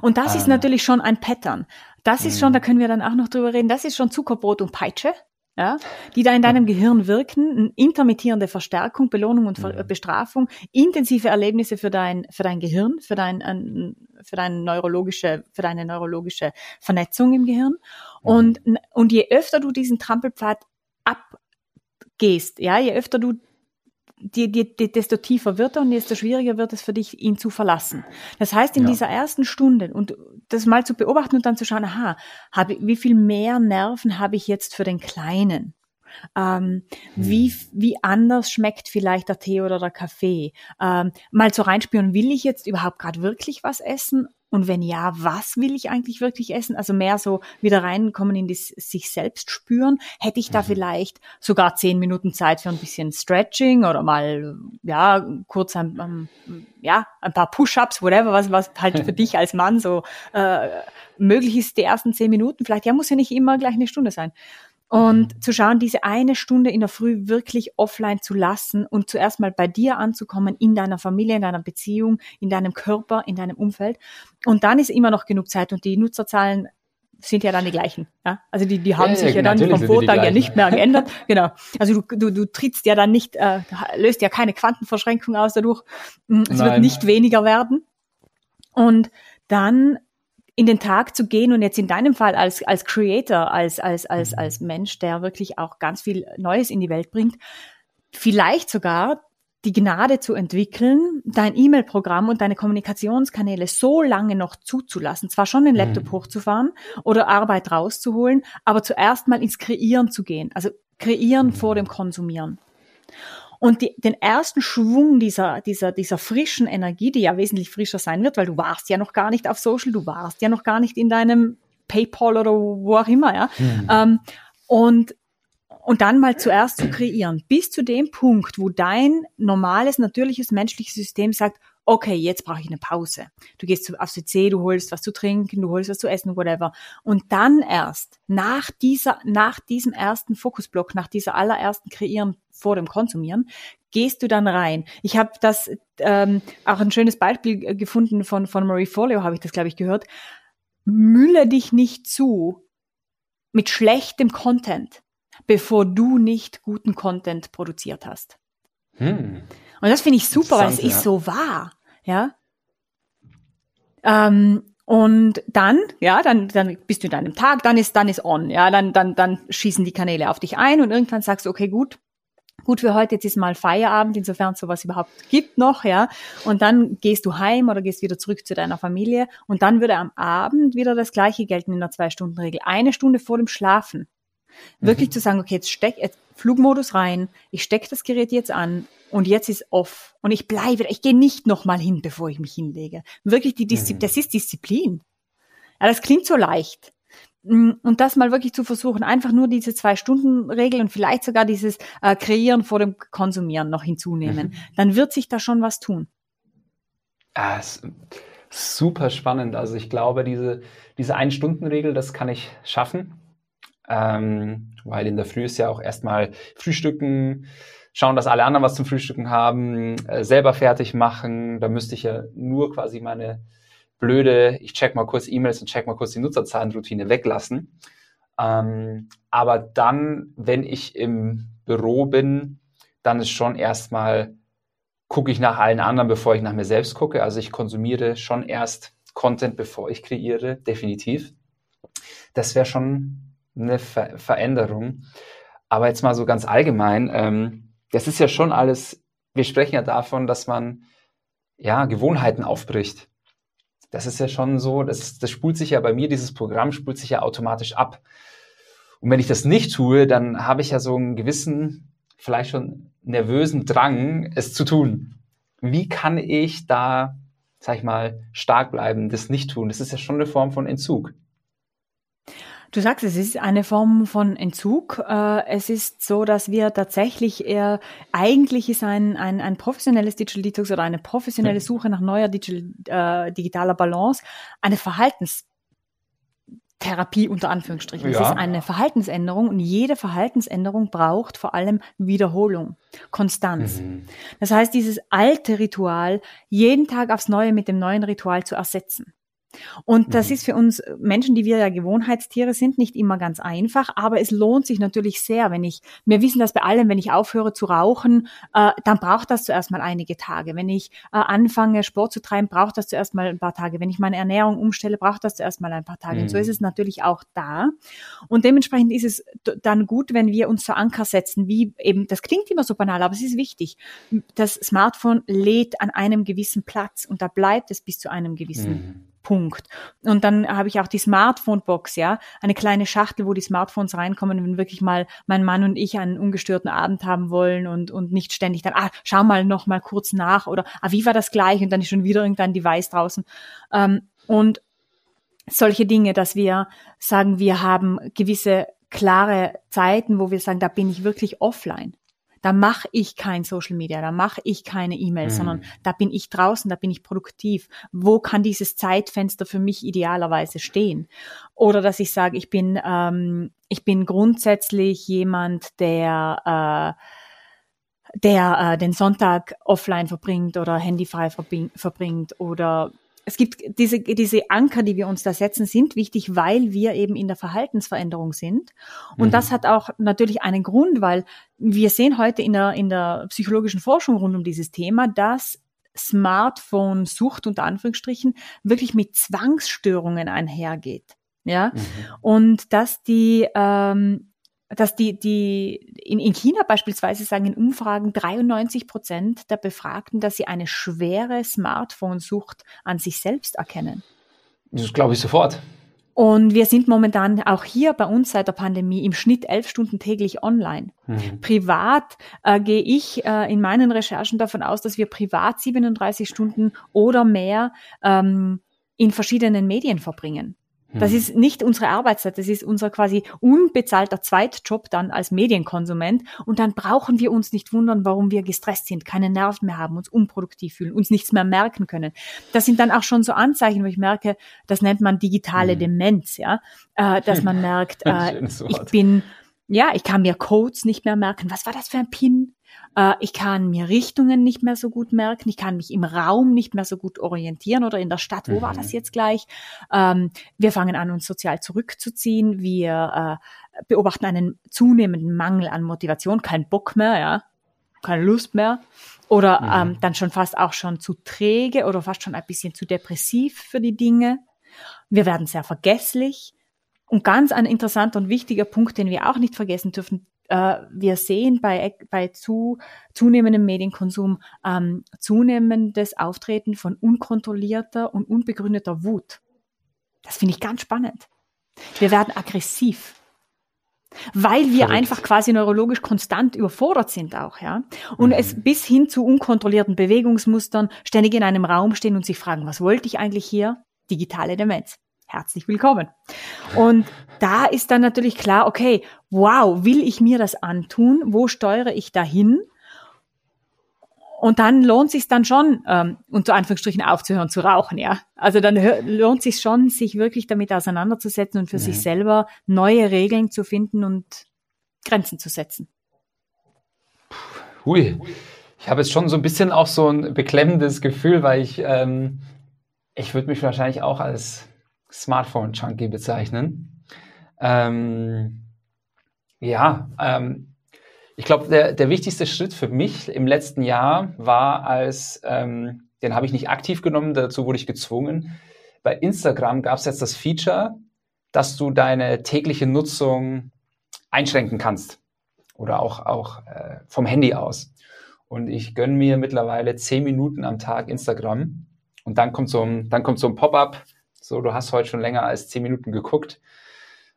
Und das ähm. ist natürlich schon ein Pattern. Das ist schon, mhm. da können wir dann auch noch drüber reden, das ist schon Zuckerbrot und Peitsche. Ja, die da in deinem Gehirn wirken, intermittierende Verstärkung, Belohnung und Ver Bestrafung, intensive Erlebnisse für dein, für dein Gehirn, für dein, für deine neurologische, für deine neurologische Vernetzung im Gehirn. Mhm. Und, und je öfter du diesen Trampelpfad abgehst, ja, je öfter du die, die, die, desto tiefer wird er und desto schwieriger wird es für dich, ihn zu verlassen. Das heißt, in ja. dieser ersten Stunde und das mal zu beobachten und dann zu schauen, aha, habe, wie viel mehr Nerven habe ich jetzt für den Kleinen? Ähm, hm. wie, wie anders schmeckt vielleicht der Tee oder der Kaffee? Ähm, mal zu reinspüren, will ich jetzt überhaupt gerade wirklich was essen und wenn ja, was will ich eigentlich wirklich essen? Also mehr so wieder reinkommen in das sich selbst spüren. Hätte ich da mhm. vielleicht sogar zehn Minuten Zeit für ein bisschen Stretching oder mal, ja, kurz ein, ja, ein paar Push-ups, whatever, was, was halt für dich als Mann so äh, möglich ist, die ersten zehn Minuten. Vielleicht, ja, muss ja nicht immer gleich eine Stunde sein. Und mhm. zu schauen, diese eine Stunde in der Früh wirklich offline zu lassen und zuerst mal bei dir anzukommen, in deiner Familie, in deiner Beziehung, in deinem Körper, in deinem Umfeld. Und dann ist immer noch genug Zeit und die Nutzerzahlen sind ja dann die gleichen. Ja? Also die, die haben ja, sich ja, ja dann vom Vortag ja nicht mehr geändert. genau. Also du, du, du trittst ja dann nicht, äh, löst ja keine Quantenverschränkung aus dadurch. Mm, es Nein. wird nicht weniger werden. Und dann in den Tag zu gehen und jetzt in deinem Fall als, als Creator, als, als, als, mhm. als Mensch, der wirklich auch ganz viel Neues in die Welt bringt, vielleicht sogar die Gnade zu entwickeln, dein E-Mail-Programm und deine Kommunikationskanäle so lange noch zuzulassen, zwar schon den. Laptop mhm. hochzufahren oder Arbeit rauszuholen, aber zuerst mal ins Kreieren zu gehen, also kreieren mhm. vor dem Konsumieren. Und die, den ersten Schwung dieser, dieser, dieser frischen Energie, die ja wesentlich frischer sein wird, weil du warst ja noch gar nicht auf Social, du warst ja noch gar nicht in deinem PayPal oder wo auch immer, ja. Mhm. Ähm, und und dann mal zuerst zu kreieren, bis zu dem Punkt, wo dein normales, natürliches, menschliches System sagt, okay, jetzt brauche ich eine Pause. Du gehst aufs WC, du holst was zu trinken, du holst was zu essen, whatever. Und dann erst, nach dieser, nach diesem ersten Fokusblock, nach dieser allerersten Kreieren vor dem Konsumieren, gehst du dann rein. Ich habe das ähm, auch ein schönes Beispiel gefunden von, von Marie Forleo, habe ich das, glaube ich, gehört. Mülle dich nicht zu mit schlechtem Content, bevor du nicht guten Content produziert hast. Hm. Und das finde ich super, weil es ja. ist so wahr. Ja. Ähm, und dann, ja, dann, dann bist du in deinem Tag, dann ist, dann ist on, ja, dann, dann, dann schießen die Kanäle auf dich ein und irgendwann sagst du, okay, gut, gut für heute, jetzt ist mal Feierabend, insofern es sowas überhaupt gibt noch, ja. Und dann gehst du heim oder gehst wieder zurück zu deiner Familie und dann würde am Abend wieder das Gleiche gelten in der Zwei-Stunden-Regel. Eine Stunde vor dem Schlafen. Wirklich mhm. zu sagen, okay, jetzt steck, jetzt Flugmodus rein, ich stecke das Gerät jetzt an und jetzt ist off und ich bleibe, ich gehe nicht nochmal hin, bevor ich mich hinlege. Wirklich die Disziplin, mhm. das ist Disziplin. Ja, das klingt so leicht. Mm, und das mal wirklich zu versuchen, einfach nur diese zwei Stunden Regel und vielleicht sogar dieses äh, Kreieren vor dem Konsumieren noch hinzunehmen, mhm. dann wird sich da schon was tun. Ah, super spannend. Also ich glaube, diese, diese Ein-Stunden-Regel, das kann ich schaffen. Ähm, weil in der Früh ist ja auch erstmal Frühstücken, schauen, dass alle anderen was zum Frühstücken haben, äh, selber fertig machen. Da müsste ich ja nur quasi meine blöde, ich check mal kurz E-Mails und check mal kurz die Nutzerzahlenroutine weglassen. Ähm, aber dann, wenn ich im Büro bin, dann ist schon erstmal, gucke ich nach allen anderen, bevor ich nach mir selbst gucke. Also ich konsumiere schon erst Content, bevor ich kreiere, definitiv. Das wäre schon eine Ver Veränderung. Aber jetzt mal so ganz allgemein, ähm, das ist ja schon alles, wir sprechen ja davon, dass man ja Gewohnheiten aufbricht. Das ist ja schon so, das, das spult sich ja bei mir, dieses Programm spult sich ja automatisch ab. Und wenn ich das nicht tue, dann habe ich ja so einen gewissen, vielleicht schon nervösen Drang, es zu tun. Wie kann ich da, sag ich mal, stark bleiben, das nicht tun? Das ist ja schon eine Form von Entzug. Du sagst, es ist eine Form von Entzug. Äh, es ist so, dass wir tatsächlich eher, eigentlich ist ein, ein, ein professionelles Digital Detox oder eine professionelle Suche nach neuer digital, äh, digitaler Balance eine Verhaltenstherapie unter Anführungsstrichen. Ja. Es ist eine Verhaltensänderung und jede Verhaltensänderung braucht vor allem Wiederholung, Konstanz. Mhm. Das heißt, dieses alte Ritual jeden Tag aufs Neue mit dem neuen Ritual zu ersetzen. Und das mhm. ist für uns Menschen, die wir ja Gewohnheitstiere sind, nicht immer ganz einfach, aber es lohnt sich natürlich sehr, wenn ich, wir wissen das bei allem, wenn ich aufhöre zu rauchen, äh, dann braucht das zuerst mal einige Tage. Wenn ich äh, anfange, Sport zu treiben, braucht das zuerst mal ein paar Tage. Wenn ich meine Ernährung umstelle, braucht das zuerst mal ein paar Tage. Mhm. Und so ist mhm. es natürlich auch da. Und dementsprechend ist es dann gut, wenn wir uns so Anker setzen, wie eben, das klingt immer so banal, aber es ist wichtig. Das Smartphone lädt an einem gewissen Platz und da bleibt es bis zu einem gewissen mhm. Punkt. Und dann habe ich auch die Smartphone-Box, ja, eine kleine Schachtel, wo die Smartphones reinkommen, wenn wirklich mal mein Mann und ich einen ungestörten Abend haben wollen und, und nicht ständig dann, ah, schau mal noch mal kurz nach oder, ah, wie war das gleich? Und dann ist schon wieder irgendein Device draußen. Ähm, und solche Dinge, dass wir sagen, wir haben gewisse klare Zeiten, wo wir sagen, da bin ich wirklich offline da mache ich kein Social Media, da mache ich keine E-Mails, mhm. sondern da bin ich draußen, da bin ich produktiv. Wo kann dieses Zeitfenster für mich idealerweise stehen? Oder dass ich sage, ich bin, ähm, ich bin grundsätzlich jemand, der äh, der äh, den Sonntag offline verbringt oder handyfrei verbringt oder es gibt diese, diese Anker, die wir uns da setzen, sind wichtig, weil wir eben in der Verhaltensveränderung sind. Und mhm. das hat auch natürlich einen Grund, weil wir sehen heute in der, in der psychologischen Forschung rund um dieses Thema, dass Smartphone-Sucht unter Anführungsstrichen wirklich mit Zwangsstörungen einhergeht. Ja, mhm. und dass die ähm, dass die, die in, in China beispielsweise sagen in Umfragen 93 Prozent der Befragten, dass sie eine schwere Smartphone-Sucht an sich selbst erkennen. Das glaube ich sofort. Und wir sind momentan auch hier bei uns seit der Pandemie im Schnitt elf Stunden täglich online. Mhm. Privat äh, gehe ich äh, in meinen Recherchen davon aus, dass wir privat 37 Stunden oder mehr ähm, in verschiedenen Medien verbringen. Das hm. ist nicht unsere Arbeitszeit, das ist unser quasi unbezahlter Zweitjob dann als Medienkonsument. Und dann brauchen wir uns nicht wundern, warum wir gestresst sind, keine Nerven mehr haben, uns unproduktiv fühlen, uns nichts mehr merken können. Das sind dann auch schon so Anzeichen, wo ich merke, das nennt man digitale hm. Demenz, ja, äh, dass man merkt, äh, ich bin, ja, ich kann mir Codes nicht mehr merken. Was war das für ein Pin? Äh, ich kann mir Richtungen nicht mehr so gut merken. Ich kann mich im Raum nicht mehr so gut orientieren oder in der Stadt. Wo mhm. war das jetzt gleich? Ähm, wir fangen an, uns sozial zurückzuziehen. Wir äh, beobachten einen zunehmenden Mangel an Motivation, kein Bock mehr, ja, keine Lust mehr. Oder mhm. ähm, dann schon fast auch schon zu träge oder fast schon ein bisschen zu depressiv für die Dinge. Wir werden sehr vergesslich. Und ganz ein interessanter und wichtiger Punkt, den wir auch nicht vergessen dürfen, äh, wir sehen bei, bei zu, zunehmendem Medienkonsum ähm, zunehmendes Auftreten von unkontrollierter und unbegründeter Wut. Das finde ich ganz spannend. Wir werden aggressiv. Weil wir Verrückt. einfach quasi neurologisch konstant überfordert sind auch, ja. Und mhm. es bis hin zu unkontrollierten Bewegungsmustern, ständig in einem Raum stehen und sich fragen, was wollte ich eigentlich hier? Digitale Demenz herzlich willkommen. Und da ist dann natürlich klar, okay, wow, will ich mir das antun? Wo steuere ich dahin? Und dann lohnt sich dann schon, ähm, unter Anführungsstrichen aufzuhören zu rauchen, ja. Also dann lohnt sich schon, sich wirklich damit auseinanderzusetzen und für mhm. sich selber neue Regeln zu finden und Grenzen zu setzen. Hui. Ich habe jetzt schon so ein bisschen auch so ein beklemmendes Gefühl, weil ich, ähm, ich würde mich wahrscheinlich auch als Smartphone-Junkie bezeichnen. Ähm, ja, ähm, ich glaube, der, der wichtigste Schritt für mich im letzten Jahr war, als, ähm, den habe ich nicht aktiv genommen, dazu wurde ich gezwungen. Bei Instagram gab es jetzt das Feature, dass du deine tägliche Nutzung einschränken kannst. Oder auch, auch äh, vom Handy aus. Und ich gönne mir mittlerweile zehn Minuten am Tag Instagram. Und dann kommt so ein, dann kommt so ein Pop-up. So, du hast heute schon länger als zehn Minuten geguckt.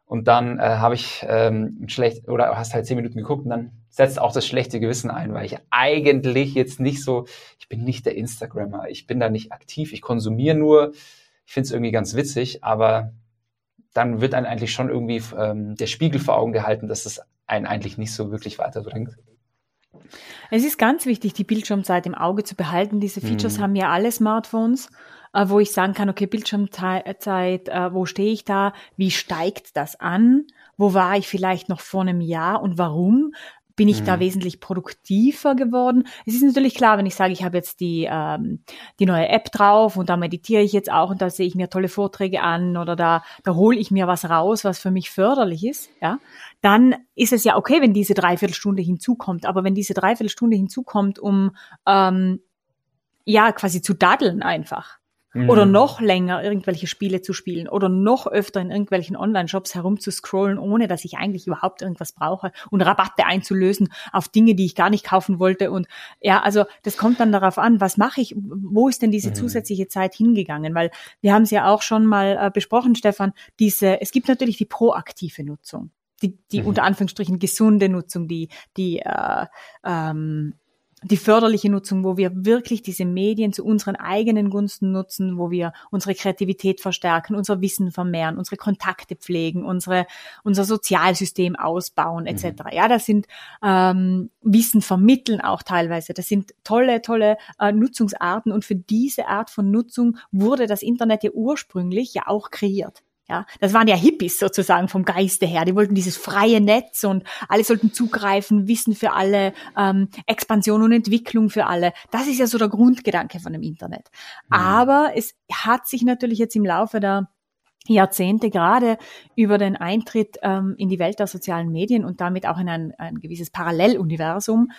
Und dann äh, habe ich ähm, schlecht oder hast halt zehn Minuten geguckt und dann setzt auch das schlechte Gewissen ein, weil ich eigentlich jetzt nicht so, ich bin nicht der Instagrammer, ich bin da nicht aktiv, ich konsumiere nur, ich finde es irgendwie ganz witzig, aber dann wird einem eigentlich schon irgendwie ähm, der Spiegel vor Augen gehalten, dass es einen eigentlich nicht so wirklich weiterbringt. Es ist ganz wichtig, die Bildschirmzeit im Auge zu behalten. Diese Features hm. haben ja alle Smartphones wo ich sagen kann, okay, Bildschirmzeit, äh, wo stehe ich da, wie steigt das an, wo war ich vielleicht noch vor einem Jahr und warum? bin ich mhm. da wesentlich produktiver geworden. Es ist natürlich klar, wenn ich sage, ich habe jetzt die, ähm, die neue App drauf und da meditiere ich jetzt auch und da sehe ich mir tolle Vorträge an oder da, da hole ich mir was raus, was für mich förderlich ist, ja, dann ist es ja okay, wenn diese Dreiviertelstunde hinzukommt. Aber wenn diese Dreiviertelstunde hinzukommt, um ähm, ja quasi zu daddeln einfach, Mhm. Oder noch länger irgendwelche Spiele zu spielen oder noch öfter in irgendwelchen Online-Shops herumzuscrollen, ohne dass ich eigentlich überhaupt irgendwas brauche und Rabatte einzulösen auf Dinge, die ich gar nicht kaufen wollte. Und ja, also das kommt dann darauf an, was mache ich, wo ist denn diese mhm. zusätzliche Zeit hingegangen? Weil wir haben es ja auch schon mal äh, besprochen, Stefan, diese, es gibt natürlich die proaktive Nutzung die, die mhm. unter Anführungsstrichen gesunde Nutzung, die, die äh, ähm, die förderliche Nutzung, wo wir wirklich diese Medien zu unseren eigenen Gunsten nutzen, wo wir unsere Kreativität verstärken, unser Wissen vermehren, unsere Kontakte pflegen, unsere, unser Sozialsystem ausbauen etc. Mhm. Ja, das sind ähm, Wissen vermitteln auch teilweise. Das sind tolle, tolle äh, Nutzungsarten und für diese Art von Nutzung wurde das Internet ja ursprünglich ja auch kreiert. Ja, das waren ja Hippies sozusagen vom Geiste her. Die wollten dieses freie Netz und alle sollten zugreifen, Wissen für alle, ähm, Expansion und Entwicklung für alle. Das ist ja so der Grundgedanke von dem Internet. Mhm. Aber es hat sich natürlich jetzt im Laufe der Jahrzehnte gerade über den Eintritt ähm, in die Welt der sozialen Medien und damit auch in ein, ein gewisses Paralleluniversum,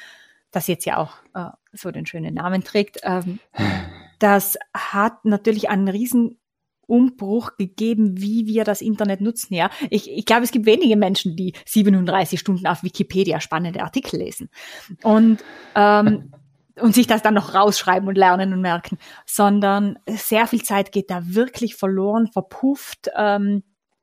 das jetzt ja auch äh, so den schönen Namen trägt, ähm, das hat natürlich einen riesen Umbruch gegeben, wie wir das Internet nutzen. Ja, ich, ich glaube, es gibt wenige Menschen, die 37 Stunden auf Wikipedia spannende Artikel lesen und ähm, und sich das dann noch rausschreiben und lernen und merken, sondern sehr viel Zeit geht da wirklich verloren, verpufft. Ähm,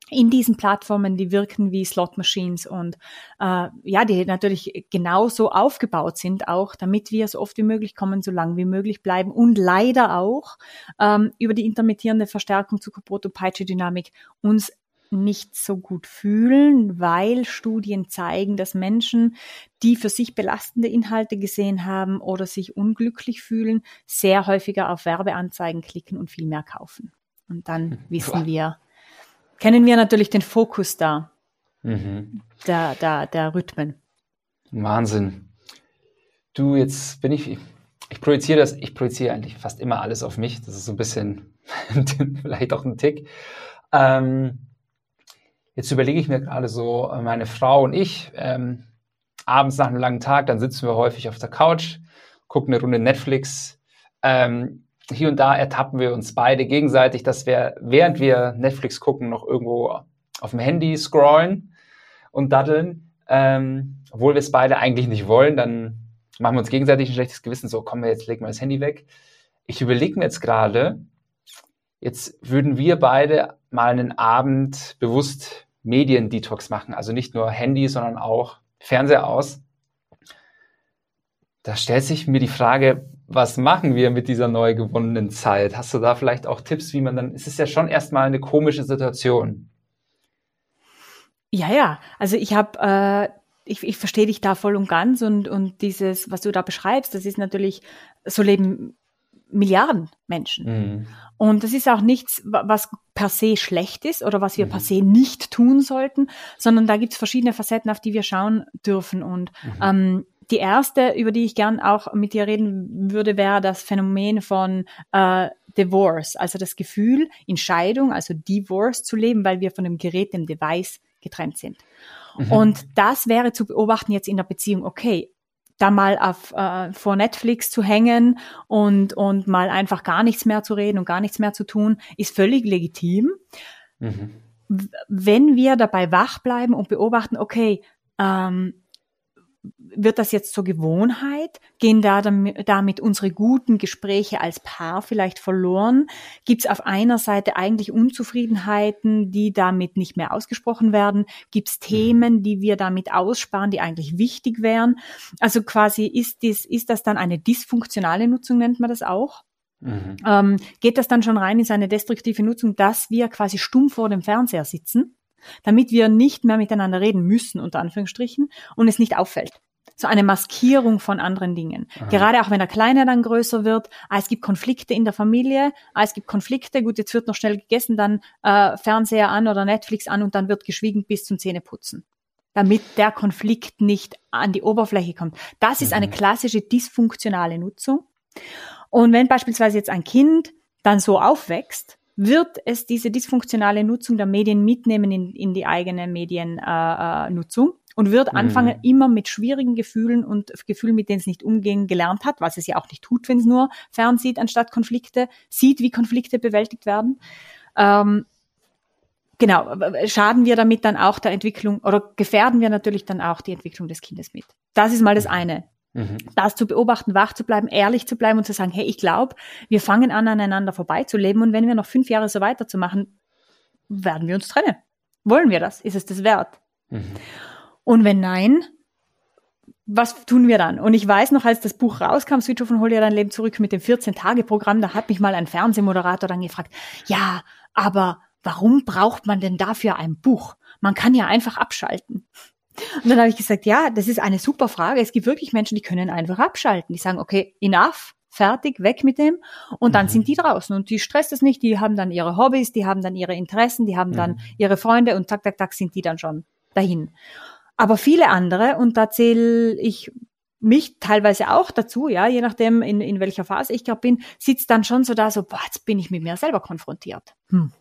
in diesen Plattformen, die wirken wie Slot Machines und äh, ja, die natürlich genauso aufgebaut sind, auch damit wir so oft wie möglich kommen, so lange wie möglich bleiben und leider auch ähm, über die intermittierende Verstärkung Zuckerbrot-und-Peitsche-Dynamik uns nicht so gut fühlen, weil Studien zeigen, dass Menschen, die für sich belastende Inhalte gesehen haben oder sich unglücklich fühlen, sehr häufiger auf Werbeanzeigen klicken und viel mehr kaufen. Und dann wissen wir, kennen wir natürlich den Fokus da, mhm. der, der, der Rhythmen. Wahnsinn. Du, jetzt bin ich, ich projiziere das, ich projiziere eigentlich fast immer alles auf mich. Das ist so ein bisschen, vielleicht auch ein Tick. Ähm, jetzt überlege ich mir gerade so, meine Frau und ich, ähm, abends nach einem langen Tag, dann sitzen wir häufig auf der Couch, gucken eine Runde Netflix. Ähm, hier und da ertappen wir uns beide gegenseitig, dass wir, während wir Netflix gucken, noch irgendwo auf dem Handy scrollen und daddeln, ähm, obwohl wir es beide eigentlich nicht wollen, dann machen wir uns gegenseitig ein schlechtes Gewissen, so komm, jetzt legen wir das Handy weg. Ich überlege mir jetzt gerade, jetzt würden wir beide mal einen Abend bewusst Mediendetox machen, also nicht nur Handy, sondern auch Fernseher aus. Da stellt sich mir die Frage, was machen wir mit dieser neu gewonnenen Zeit? Hast du da vielleicht auch Tipps, wie man dann, es ist ja schon erstmal eine komische Situation. Ja, ja, also ich habe äh, ich, ich verstehe dich da voll und ganz und, und dieses, was du da beschreibst, das ist natürlich, so leben Milliarden Menschen. Mhm. Und das ist auch nichts, was per se schlecht ist oder was wir mhm. per se nicht tun sollten, sondern da gibt es verschiedene Facetten, auf die wir schauen dürfen. Und mhm. ähm, die erste, über die ich gern auch mit dir reden würde, wäre das Phänomen von äh, Divorce, also das Gefühl, in Scheidung, also Divorce zu leben, weil wir von dem Gerät, dem Device getrennt sind. Mhm. Und das wäre zu beobachten jetzt in der Beziehung, okay, da mal auf, äh, vor Netflix zu hängen und, und mal einfach gar nichts mehr zu reden und gar nichts mehr zu tun, ist völlig legitim. Mhm. Wenn wir dabei wach bleiben und beobachten, okay, ähm, wird das jetzt zur Gewohnheit? Gehen da damit unsere guten Gespräche als Paar vielleicht verloren? Gibt es auf einer Seite eigentlich Unzufriedenheiten, die damit nicht mehr ausgesprochen werden? Gibt es Themen, die wir damit aussparen, die eigentlich wichtig wären? Also quasi ist, dies, ist das dann eine dysfunktionale Nutzung, nennt man das auch? Mhm. Ähm, geht das dann schon rein in seine destruktive Nutzung, dass wir quasi stumm vor dem Fernseher sitzen? Damit wir nicht mehr miteinander reden müssen, unter Anführungsstrichen, und es nicht auffällt. So eine Maskierung von anderen Dingen. Aha. Gerade auch wenn der Kleine dann größer wird, ah, es gibt Konflikte in der Familie, ah, es gibt Konflikte, gut, jetzt wird noch schnell gegessen, dann äh, Fernseher an oder Netflix an und dann wird geschwiegen bis zum Zähneputzen damit der Konflikt nicht an die Oberfläche kommt. Das ist eine mhm. klassische dysfunktionale Nutzung. Und wenn beispielsweise jetzt ein Kind dann so aufwächst, wird es diese dysfunktionale Nutzung der Medien mitnehmen in, in die eigene Mediennutzung. Äh, äh und wird anfangen, mhm. immer mit schwierigen Gefühlen und Gefühlen, mit denen es nicht umgehen gelernt hat, was es ja auch nicht tut, wenn es nur fernsieht, anstatt Konflikte, sieht, wie Konflikte bewältigt werden. Ähm, genau, schaden wir damit dann auch der Entwicklung oder gefährden wir natürlich dann auch die Entwicklung des Kindes mit. Das ist mal das eine. Mhm. Das zu beobachten, wach zu bleiben, ehrlich zu bleiben und zu sagen, hey, ich glaube, wir fangen an, aneinander vorbeizuleben und wenn wir noch fünf Jahre so weiterzumachen, werden wir uns trennen. Wollen wir das? Ist es das wert? Mhm. Und wenn nein, was tun wir dann? Und ich weiß noch, als das Buch rauskam, Switch von Hol dir dein Leben zurück mit dem 14-Tage-Programm, da hat mich mal ein Fernsehmoderator dann gefragt, ja, aber warum braucht man denn dafür ein Buch? Man kann ja einfach abschalten. Und dann habe ich gesagt, ja, das ist eine super Frage. Es gibt wirklich Menschen, die können einfach abschalten. Die sagen, okay, enough, fertig, weg mit dem. Und dann mhm. sind die draußen und die stresst es nicht. Die haben dann ihre Hobbys, die haben dann ihre Interessen, die haben dann mhm. ihre Freunde und tak, tak, tak sind die dann schon dahin. Aber viele andere, und da zähle ich mich teilweise auch dazu, ja, je nachdem, in, in welcher Phase ich gerade bin, sitzt dann schon so da, so, boah, jetzt bin ich mit mir selber konfrontiert. Hm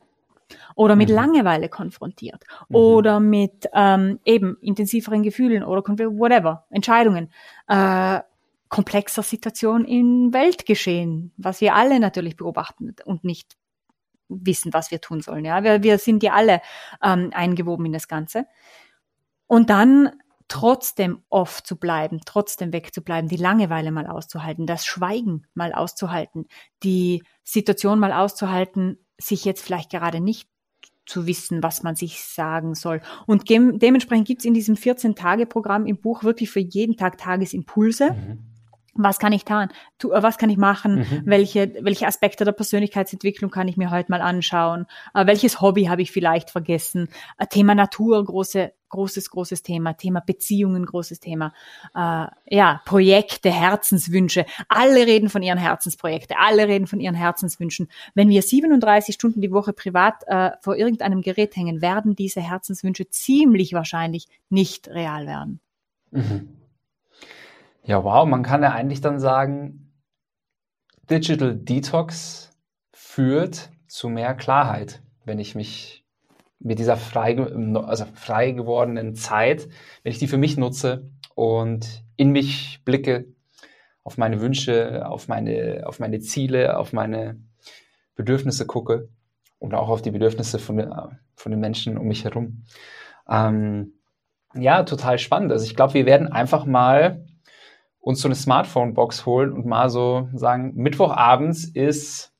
oder mit mhm. Langeweile konfrontiert mhm. oder mit ähm, eben intensiveren Gefühlen oder whatever, Entscheidungen, äh, komplexer Situation im Weltgeschehen, was wir alle natürlich beobachten und nicht wissen, was wir tun sollen. Ja, wir, wir sind ja alle ähm, eingewoben in das Ganze. Und dann trotzdem off zu bleiben, trotzdem wegzubleiben, die Langeweile mal auszuhalten, das Schweigen mal auszuhalten, die Situation mal auszuhalten, sich jetzt vielleicht gerade nicht zu wissen, was man sich sagen soll. Und dementsprechend gibt es in diesem 14-Tage-Programm im Buch wirklich für jeden Tag Tagesimpulse. Mhm was kann ich tun? Äh, was kann ich machen? Mhm. Welche, welche Aspekte der Persönlichkeitsentwicklung kann ich mir heute mal anschauen? Uh, welches Hobby habe ich vielleicht vergessen? Uh, Thema Natur, große, großes, großes Thema. Thema Beziehungen, großes Thema. Ja, Projekte, Herzenswünsche. Alle reden von ihren Herzensprojekten. Alle reden von ihren Herzenswünschen. Wenn wir 37 Stunden die Woche privat vor irgendeinem Gerät hängen, werden diese Herzenswünsche ziemlich wahrscheinlich nicht real werden. Mhm. Ja, wow, man kann ja eigentlich dann sagen, Digital Detox führt zu mehr Klarheit, wenn ich mich mit dieser frei, also frei gewordenen Zeit, wenn ich die für mich nutze und in mich blicke, auf meine Wünsche, auf meine, auf meine Ziele, auf meine Bedürfnisse gucke oder auch auf die Bedürfnisse von, von den Menschen um mich herum. Ähm, ja, total spannend. Also ich glaube, wir werden einfach mal uns so eine Smartphone-Box holen und mal so sagen, Mittwochabends ist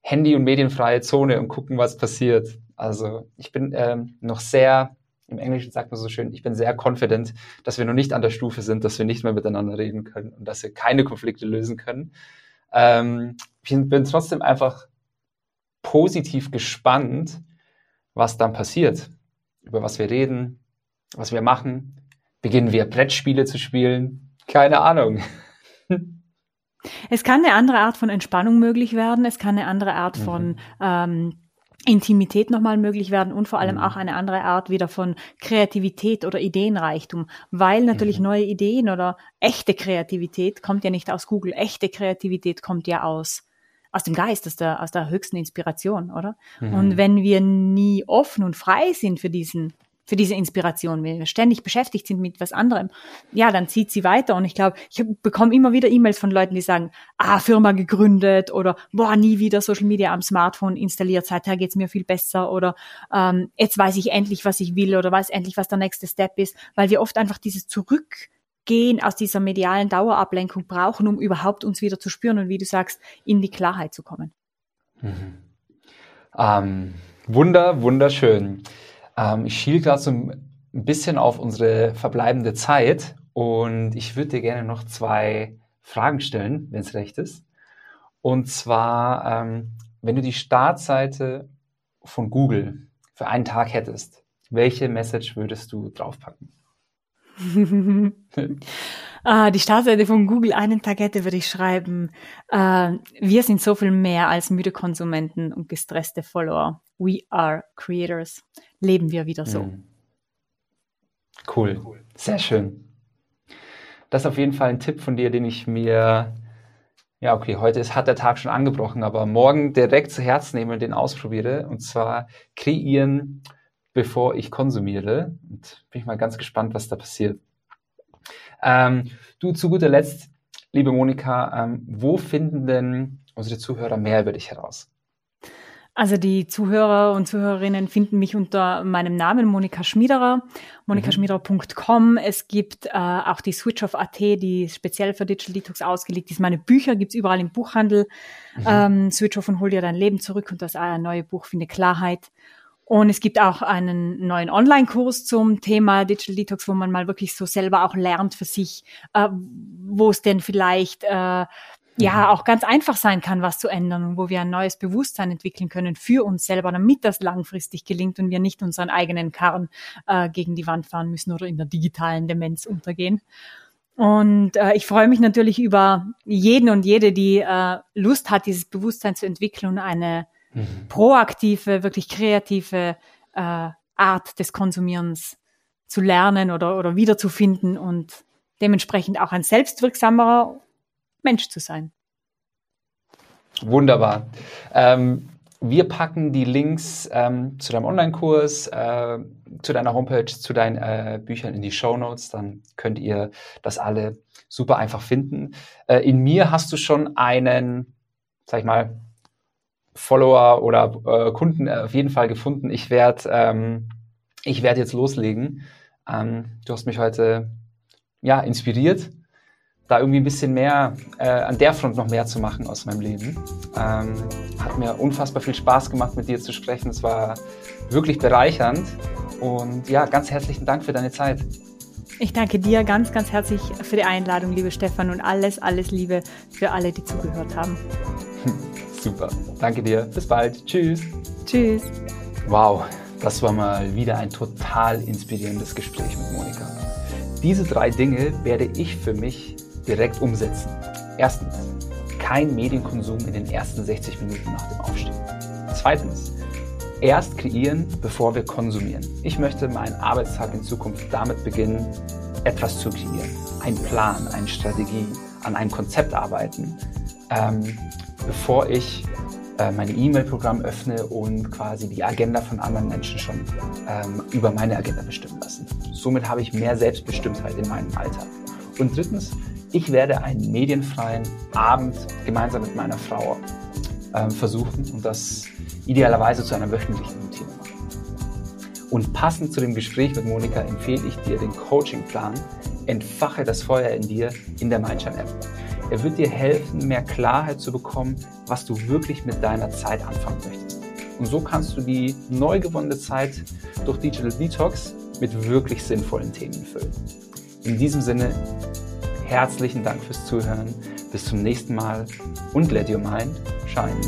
Handy- und medienfreie Zone und gucken, was passiert. Also ich bin ähm, noch sehr, im Englischen sagt man so schön, ich bin sehr confident, dass wir noch nicht an der Stufe sind, dass wir nicht mehr miteinander reden können und dass wir keine Konflikte lösen können. Ähm, ich bin trotzdem einfach positiv gespannt, was dann passiert, über was wir reden, was wir machen, Beginnen wir Brettspiele zu spielen? Keine Ahnung. Es kann eine andere Art von Entspannung möglich werden. Es kann eine andere Art mhm. von ähm, Intimität nochmal möglich werden und vor allem mhm. auch eine andere Art wieder von Kreativität oder Ideenreichtum, weil natürlich mhm. neue Ideen oder echte Kreativität kommt ja nicht aus Google. Echte Kreativität kommt ja aus aus dem Geist, aus der, aus der höchsten Inspiration, oder? Mhm. Und wenn wir nie offen und frei sind für diesen für diese Inspiration, wenn wir ständig beschäftigt sind mit was anderem, ja, dann zieht sie weiter. Und ich glaube, ich bekomme immer wieder E-Mails von Leuten, die sagen, ah, Firma gegründet oder boah, nie wieder Social Media am Smartphone installiert, seither geht's mir viel besser oder ähm, jetzt weiß ich endlich, was ich will oder weiß endlich, was der nächste Step ist, weil wir oft einfach dieses Zurückgehen aus dieser medialen Dauerablenkung brauchen, um überhaupt uns wieder zu spüren und wie du sagst, in die Klarheit zu kommen. Mhm. Ähm, wunder, wunderschön. Ähm, ich schiele gerade so ein bisschen auf unsere verbleibende Zeit und ich würde dir gerne noch zwei Fragen stellen, wenn es recht ist. Und zwar, ähm, wenn du die Startseite von Google für einen Tag hättest, welche Message würdest du draufpacken? ah, die Startseite von Google einen Tag hätte, würde ich schreiben, äh, wir sind so viel mehr als müde Konsumenten und gestresste Follower. We are creators leben wir wieder so. Mhm. Cool, sehr schön. Das ist auf jeden Fall ein Tipp von dir, den ich mir, ja, okay, heute ist, hat der Tag schon angebrochen, aber morgen direkt zu Herzen nehme und den ausprobiere. Und zwar kreieren, bevor ich konsumiere. Und bin ich mal ganz gespannt, was da passiert. Ähm, du, zu guter Letzt, liebe Monika, ähm, wo finden denn unsere Zuhörer mehr über dich heraus? Also die Zuhörer und Zuhörerinnen finden mich unter meinem Namen Monika Schmiederer, monikaschmiederer.com. Es gibt äh, auch die Switch of AT, die speziell für Digital Detox ausgelegt ist. Meine Bücher gibt's überall im Buchhandel. Mhm. Ähm, Switch of und hol dir dein Leben zurück und das äh, neue Buch Finde Klarheit. Und es gibt auch einen neuen Online-Kurs zum Thema Digital Detox, wo man mal wirklich so selber auch lernt für sich, äh, wo es denn vielleicht äh, ja auch ganz einfach sein kann, was zu ändern und wo wir ein neues Bewusstsein entwickeln können für uns selber, damit das langfristig gelingt und wir nicht unseren eigenen Karren äh, gegen die Wand fahren müssen oder in der digitalen Demenz untergehen. Und äh, ich freue mich natürlich über jeden und jede, die äh, Lust hat, dieses Bewusstsein zu entwickeln und eine mhm. proaktive, wirklich kreative äh, Art des Konsumierens zu lernen oder, oder wiederzufinden und dementsprechend auch ein selbstwirksamerer Mensch zu sein. Wunderbar. Ähm, wir packen die Links ähm, zu deinem Online-Kurs, äh, zu deiner Homepage, zu deinen äh, Büchern in die Show Notes. Dann könnt ihr das alle super einfach finden. Äh, in mir hast du schon einen, sag ich mal, Follower oder äh, Kunden äh, auf jeden Fall gefunden. Ich werde ähm, ich werde jetzt loslegen. Ähm, du hast mich heute ja inspiriert da irgendwie ein bisschen mehr äh, an der Front noch mehr zu machen aus meinem Leben. Ähm, hat mir unfassbar viel Spaß gemacht, mit dir zu sprechen. Es war wirklich bereichernd. Und ja, ganz herzlichen Dank für deine Zeit. Ich danke dir ganz, ganz herzlich für die Einladung, liebe Stefan, und alles, alles Liebe für alle, die zugehört haben. Super. Danke dir. Bis bald. Tschüss. Tschüss. Wow, das war mal wieder ein total inspirierendes Gespräch mit Monika. Diese drei Dinge werde ich für mich direkt umsetzen. Erstens, kein Medienkonsum in den ersten 60 Minuten nach dem Aufstehen. Zweitens, erst kreieren, bevor wir konsumieren. Ich möchte meinen Arbeitstag in Zukunft damit beginnen, etwas zu kreieren. Ein Plan, eine Strategie, an einem Konzept arbeiten, ähm, bevor ich äh, mein E-Mail-Programm öffne und quasi die Agenda von anderen Menschen schon ähm, über meine Agenda bestimmen lassen. Somit habe ich mehr Selbstbestimmtheit in meinem Alltag. Und drittens, ich werde einen medienfreien Abend gemeinsam mit meiner Frau äh, versuchen und das idealerweise zu einer wöchentlichen Routine machen. Und passend zu dem Gespräch mit Monika empfehle ich dir den Coachingplan Entfache das Feuer in dir in der Mindshine App. Er wird dir helfen, mehr Klarheit zu bekommen, was du wirklich mit deiner Zeit anfangen möchtest. Und so kannst du die neu gewonnene Zeit durch Digital Detox mit wirklich sinnvollen Themen füllen. In diesem Sinne, Herzlichen Dank fürs Zuhören. Bis zum nächsten Mal und let your mind shine.